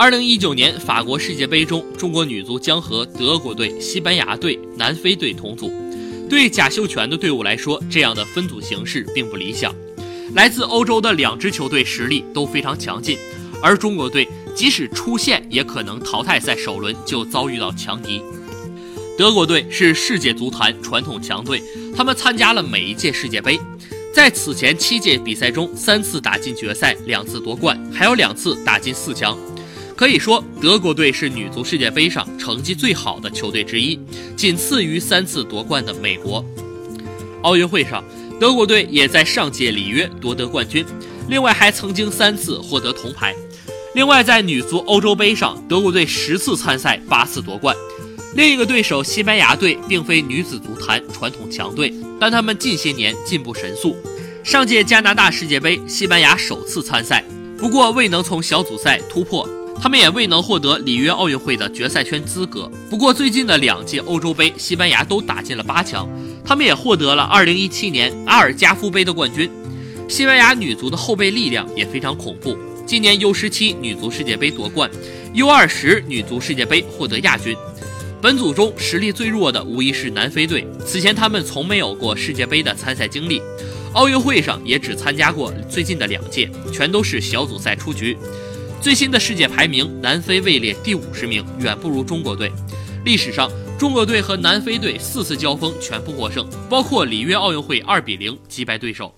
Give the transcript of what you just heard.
二零一九年法国世界杯中，中国女足将和德国队、西班牙队、南非队同组。对贾秀全的队伍来说，这样的分组形式并不理想。来自欧洲的两支球队实力都非常强劲，而中国队即使出线，也可能淘汰赛首轮就遭遇到强敌。德国队是世界足坛传统强队，他们参加了每一届世界杯，在此前七届比赛中，三次打进决赛，两次夺冠，还有两次打进四强。可以说，德国队是女足世界杯上成绩最好的球队之一，仅次于三次夺冠的美国。奥运会上，德国队也在上届里约夺得冠军，另外还曾经三次获得铜牌。另外，在女足欧洲杯上，德国队十次参赛，八次夺冠。另一个对手西班牙队并非女子足坛传统强队，但他们近些年进步神速。上届加拿大世界杯，西班牙首次参赛，不过未能从小组赛突破。他们也未能获得里约奥运会的决赛圈资格。不过，最近的两届欧洲杯，西班牙都打进了八强。他们也获得了2017年阿尔加夫杯的冠军。西班牙女足的后备力量也非常恐怖。今年 U17 女足世界杯夺冠，U20 女足世界杯获得亚军。本组中实力最弱的无疑是南非队。此前他们从没有过世界杯的参赛经历，奥运会上也只参加过最近的两届，全都是小组赛出局。最新的世界排名，南非位列第五十名，远不如中国队。历史上，中国队和南非队四次交锋全部获胜，包括里约奥运会二比零击败对手。